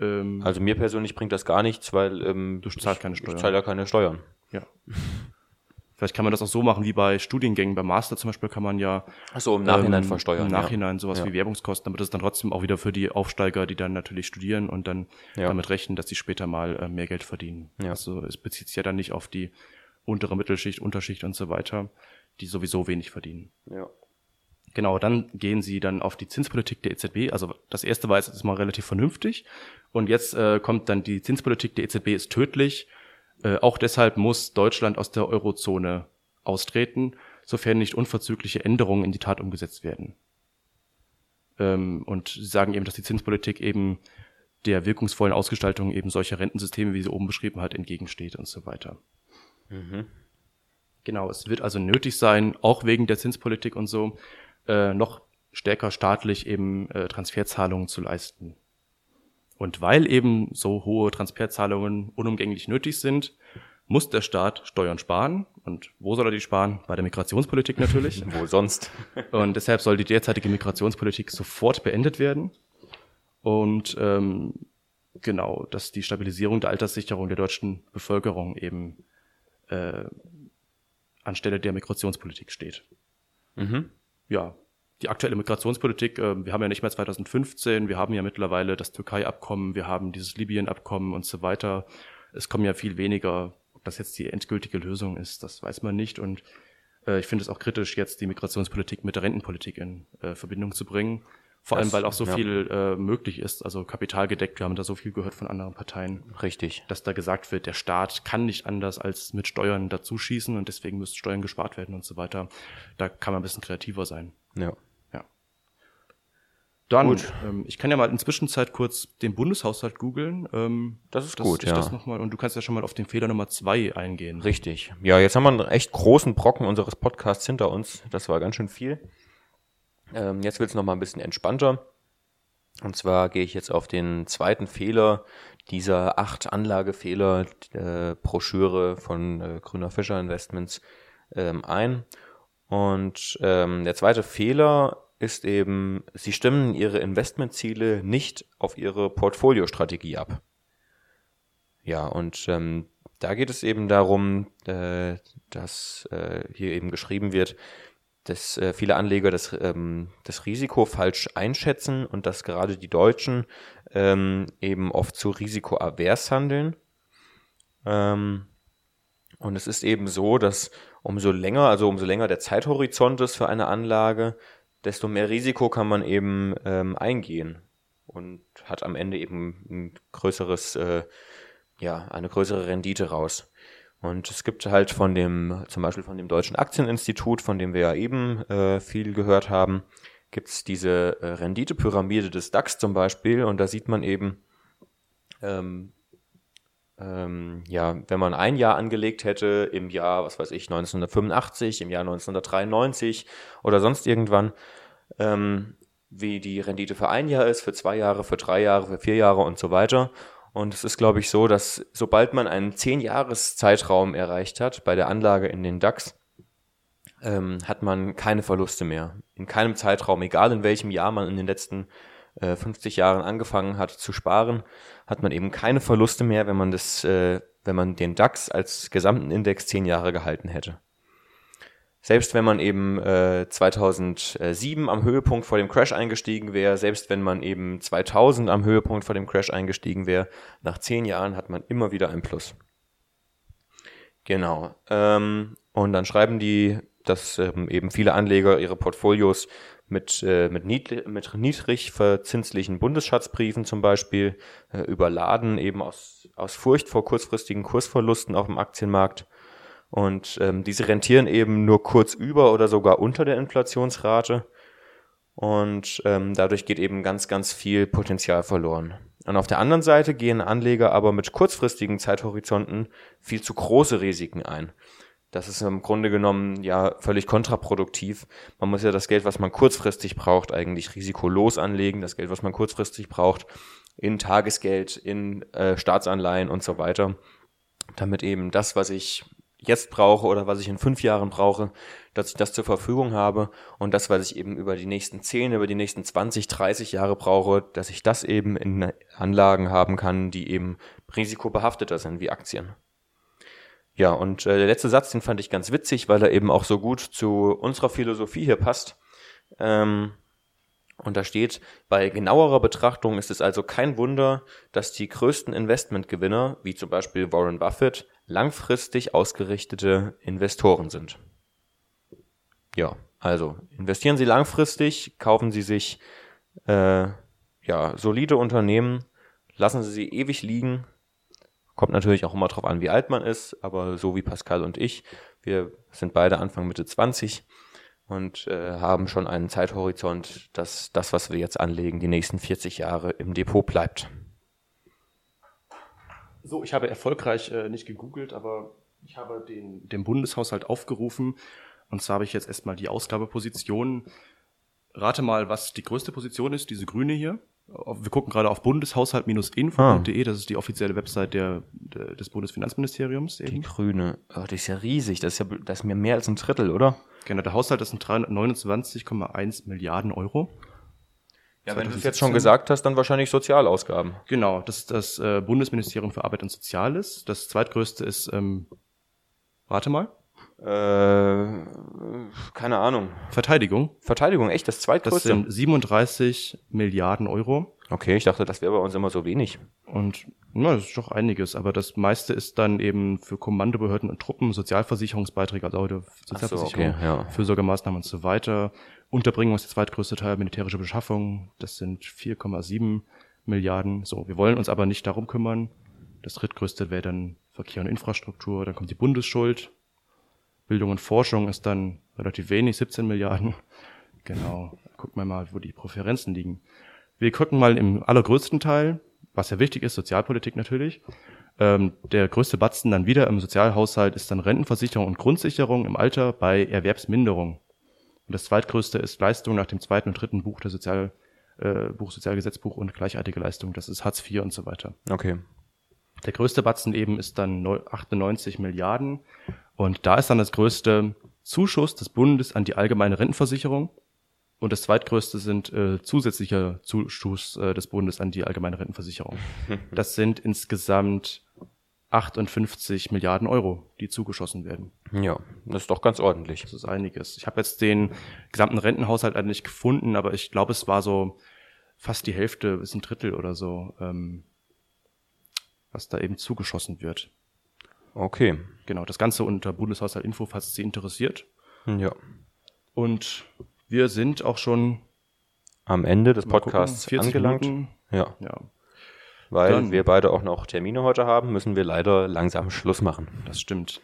Speaker 2: Ähm, also mir persönlich bringt das gar nichts, weil ähm,
Speaker 1: du zahlst keine Steuern.
Speaker 2: Ich zahle ja keine Steuern.
Speaker 1: Ja. Vielleicht kann man das auch so machen wie bei Studiengängen. Beim Master zum Beispiel kann man ja
Speaker 2: Ach so, im Nachhinein ähm, versteuern.
Speaker 1: Im Nachhinein ja. sowas
Speaker 2: ja.
Speaker 1: wie Werbungskosten, damit es dann trotzdem auch wieder für die Aufsteiger, die dann natürlich studieren und dann ja. damit rechnen, dass sie später mal äh, mehr Geld verdienen.
Speaker 2: Ja.
Speaker 1: Also es bezieht sich ja dann nicht auf die untere Mittelschicht, Unterschicht und so weiter, die sowieso wenig verdienen.
Speaker 2: Ja.
Speaker 1: Genau, dann gehen sie dann auf die Zinspolitik der EZB. Also das erste war jetzt mal relativ vernünftig. Und jetzt äh, kommt dann die Zinspolitik der EZB ist tödlich. Äh, auch deshalb muss Deutschland aus der Eurozone austreten, sofern nicht unverzügliche Änderungen in die Tat umgesetzt werden. Ähm, und sie sagen eben, dass die Zinspolitik eben der wirkungsvollen Ausgestaltung eben solcher Rentensysteme, wie sie oben beschrieben hat, entgegensteht und so weiter.
Speaker 2: Mhm.
Speaker 1: Genau, es wird also nötig sein, auch wegen der Zinspolitik und so, äh, noch stärker staatlich eben äh, Transferzahlungen zu leisten. Und weil eben so hohe Transferzahlungen unumgänglich nötig sind, muss der Staat Steuern sparen. Und wo soll er die sparen? Bei der Migrationspolitik natürlich.
Speaker 2: wo sonst?
Speaker 1: und deshalb soll die derzeitige Migrationspolitik sofort beendet werden. Und ähm, genau, dass die Stabilisierung der Alterssicherung der deutschen Bevölkerung eben äh, anstelle der Migrationspolitik steht.
Speaker 2: Mhm.
Speaker 1: Ja, die aktuelle Migrationspolitik, äh, wir haben ja nicht mehr 2015, wir haben ja mittlerweile das Türkei-Abkommen, wir haben dieses Libyen-Abkommen und so weiter. Es kommen ja viel weniger. Ob das jetzt die endgültige Lösung ist, das weiß man nicht. Und äh, ich finde es auch kritisch, jetzt die Migrationspolitik mit der Rentenpolitik in äh, Verbindung zu bringen. Vor das, allem, weil auch so ja. viel äh, möglich ist, also kapitalgedeckt. Wir haben da so viel gehört von anderen Parteien.
Speaker 2: Richtig.
Speaker 1: Dass da gesagt wird, der Staat kann nicht anders als mit Steuern dazuschießen und deswegen müssen Steuern gespart werden und so weiter. Da kann man ein bisschen kreativer sein.
Speaker 2: Ja.
Speaker 1: Dann,
Speaker 2: Gut.
Speaker 1: ähm, ich kann ja mal in Zwischenzeit kurz den Bundeshaushalt googeln. Ähm,
Speaker 2: Das ist
Speaker 1: dass
Speaker 2: gut,
Speaker 1: ich
Speaker 2: ja.
Speaker 1: Das noch mal, und du kannst ja schon mal auf den Fehler Nummer zwei eingehen.
Speaker 2: Richtig. Ja, jetzt haben wir einen echt großen Brocken unseres Podcasts hinter uns. Das war ganz schön viel. Ähm, jetzt wird es nochmal ein bisschen entspannter. Und zwar gehe ich jetzt auf den zweiten Fehler dieser acht Anlagefehler äh, Broschüre von äh, Grüner Fischer Investments ähm, ein. Und ähm, der zweite Fehler ist eben, sie stimmen ihre Investmentziele nicht auf ihre Portfoliostrategie ab. Ja, und ähm, da geht es eben darum, äh, dass äh, hier eben geschrieben wird, dass äh, viele Anleger das, ähm, das Risiko falsch einschätzen und dass gerade die Deutschen ähm, eben oft zu risikoavers handeln. Ähm, und es ist eben so, dass umso länger, also umso länger der Zeithorizont ist für eine Anlage, desto mehr Risiko kann man eben ähm, eingehen und hat am Ende eben ein größeres, äh, ja, eine größere Rendite raus. Und es gibt halt von dem, zum Beispiel von dem Deutschen Aktieninstitut, von dem wir ja eben äh, viel gehört haben, gibt es diese äh, Renditepyramide des DAX zum Beispiel und da sieht man eben, ähm, ähm, ja, wenn man ein Jahr angelegt hätte, im Jahr, was weiß ich, 1985, im Jahr 1993 oder sonst irgendwann, ähm, wie die Rendite für ein Jahr ist, für zwei Jahre, für drei Jahre, für vier Jahre und so weiter. Und es ist, glaube ich, so, dass sobald man einen zehn Jahres Zeitraum erreicht hat bei der Anlage in den DAX, ähm, hat man keine Verluste mehr. In keinem Zeitraum, egal in welchem Jahr man in den letzten äh, 50 Jahren angefangen hat zu sparen, hat man eben keine Verluste mehr, wenn man das, äh, wenn man den DAX als gesamten Index zehn Jahre gehalten hätte. Selbst wenn man eben äh, 2007 am Höhepunkt vor dem Crash eingestiegen wäre, selbst wenn man eben 2000 am Höhepunkt vor dem Crash eingestiegen wäre, nach zehn Jahren hat man immer wieder ein Plus. Genau. Ähm, und dann schreiben die, dass ähm, eben viele Anleger ihre Portfolios mit, äh, mit, niedri mit niedrig verzinslichen Bundesschatzbriefen zum Beispiel äh, überladen, eben aus, aus Furcht vor kurzfristigen Kursverlusten auf dem Aktienmarkt. Und ähm, diese rentieren eben nur kurz über oder sogar unter der Inflationsrate. Und ähm, dadurch geht eben ganz, ganz viel Potenzial verloren. Und auf der anderen Seite gehen Anleger aber mit kurzfristigen Zeithorizonten viel zu große Risiken ein. Das ist im Grunde genommen ja völlig kontraproduktiv. Man muss ja das Geld, was man kurzfristig braucht, eigentlich risikolos anlegen. Das Geld, was man kurzfristig braucht, in Tagesgeld, in äh, Staatsanleihen und so weiter. Damit eben das, was ich jetzt brauche oder was ich in fünf Jahren brauche, dass ich das zur Verfügung habe und das, was ich eben über die nächsten zehn, über die nächsten 20, 30 Jahre brauche, dass ich das eben in Anlagen haben kann, die eben risikobehafteter sind wie Aktien. Ja, und äh, der letzte Satz, den fand ich ganz witzig, weil er eben auch so gut zu unserer Philosophie hier passt. Ähm, und da steht, bei genauerer Betrachtung ist es also kein Wunder, dass die größten Investmentgewinner, wie zum Beispiel Warren Buffett, langfristig ausgerichtete Investoren sind. Ja, also investieren Sie langfristig, kaufen Sie sich äh, ja, solide Unternehmen, lassen Sie sie ewig liegen. Kommt natürlich auch immer drauf an, wie alt man ist, aber so wie Pascal und ich, wir sind beide Anfang Mitte 20 und äh, haben schon einen Zeithorizont, dass das, was wir jetzt anlegen, die nächsten 40 Jahre im Depot bleibt.
Speaker 1: So, ich habe erfolgreich äh, nicht gegoogelt, aber ich habe den, den Bundeshaushalt aufgerufen. Und zwar habe ich jetzt erstmal die Ausgabeposition. Rate mal, was die größte Position ist, diese grüne hier. Wir gucken gerade auf bundeshaushalt-info.de, das ist die offizielle Website der, der, des Bundesfinanzministeriums
Speaker 2: Die
Speaker 1: eben.
Speaker 2: grüne, oh, die ist ja riesig, das ist ja das ist mir mehr als ein Drittel, oder?
Speaker 1: Genau, der Haushalt das sind 329,1 Milliarden Euro.
Speaker 2: Ja, wenn du es
Speaker 1: 2017.
Speaker 2: jetzt schon gesagt hast, dann wahrscheinlich Sozialausgaben.
Speaker 1: Genau, das ist das äh, Bundesministerium für Arbeit und Soziales. Das zweitgrößte ist, ähm, rate mal,
Speaker 2: Äh, keine Ahnung.
Speaker 1: Verteidigung.
Speaker 2: Verteidigung, echt, das
Speaker 1: Das
Speaker 2: zweitgrößte?
Speaker 1: sind 37 Milliarden Euro.
Speaker 2: okay, ich dachte, das wäre bei uns immer so wenig.
Speaker 1: Und na, das ist doch einiges, aber das meiste ist dann eben für Kommandobehörden und Truppen, Sozialversicherungsbeiträge, also heute Sozialversicherung,
Speaker 2: okay, ja.
Speaker 1: Fürsorgemaßnahmen und so weiter. Unterbringung ist der zweitgrößte Teil, militärische Beschaffung, das sind 4,7 Milliarden. So, wir wollen uns aber nicht darum kümmern. Das drittgrößte wäre dann Verkehr und Infrastruktur, dann kommt die Bundesschuld. Bildung und Forschung ist dann relativ wenig, 17 Milliarden. Genau. gucken wir mal, wo die Präferenzen liegen. Wir gucken mal im allergrößten Teil, was ja wichtig ist, Sozialpolitik natürlich. Ähm, der größte Batzen dann wieder im Sozialhaushalt ist dann Rentenversicherung und Grundsicherung im Alter bei Erwerbsminderung. Und das zweitgrößte ist Leistung nach dem zweiten und dritten Buch der Sozial, äh, Buch Sozialgesetzbuch und gleichartige Leistung. Das ist Hartz IV und so weiter.
Speaker 2: Okay.
Speaker 1: Der größte Batzen eben ist dann 98 Milliarden. Und da ist dann das größte Zuschuss des Bundes an die allgemeine Rentenversicherung. Und das zweitgrößte sind äh, zusätzlicher Zuschuss äh, des Bundes an die allgemeine Rentenversicherung. Das sind insgesamt 58 Milliarden Euro, die zugeschossen werden.
Speaker 2: Ja, das ist doch ganz ordentlich.
Speaker 1: Das ist einiges. Ich habe jetzt den gesamten Rentenhaushalt eigentlich gefunden, aber ich glaube, es war so fast die Hälfte bis ein Drittel oder so, ähm, was da eben zugeschossen wird.
Speaker 2: Okay.
Speaker 1: Genau, das Ganze unter Bundeshaushalt Info, falls Sie interessiert.
Speaker 2: Ja.
Speaker 1: Und wir sind auch schon
Speaker 2: Am Ende des
Speaker 1: gucken,
Speaker 2: Podcasts
Speaker 1: 40
Speaker 2: angelangt.
Speaker 1: Minuten.
Speaker 2: Ja.
Speaker 1: Ja,
Speaker 2: Weil
Speaker 1: Dann-
Speaker 2: wir beide auch noch Termine heute haben, müssen wir leider langsam Schluss machen.
Speaker 1: das stimmt.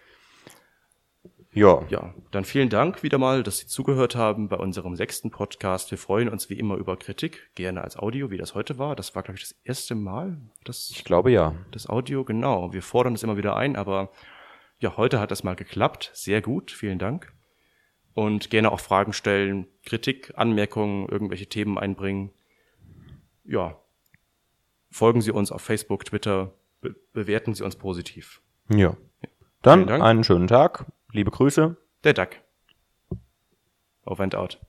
Speaker 2: Ja.
Speaker 1: Ja, dann vielen Dank wieder mal, dass Sie zugehört haben bei unserem sechsten Podcast. Wir freuen uns wie immer über Kritik, gerne als Audio, wie das heute war. Das war, glaube ich, das erste Mal, das,
Speaker 2: Ich glaube ja.
Speaker 1: das Audio, genau. Wir fordern es immer wieder ein, aber ja, heute hat das mal geklappt. Sehr gut, vielen Dank. Und gerne auch Fragen stellen, Kritik, Anmerkungen, irgendwelche Themen einbringen. Ja, folgen Sie uns auf Facebook, Twitter, be bewerten Sie uns positiv.
Speaker 2: Ja. Dann einen schönen Tag. Liebe Grüße.
Speaker 1: Der Duck. Over and out.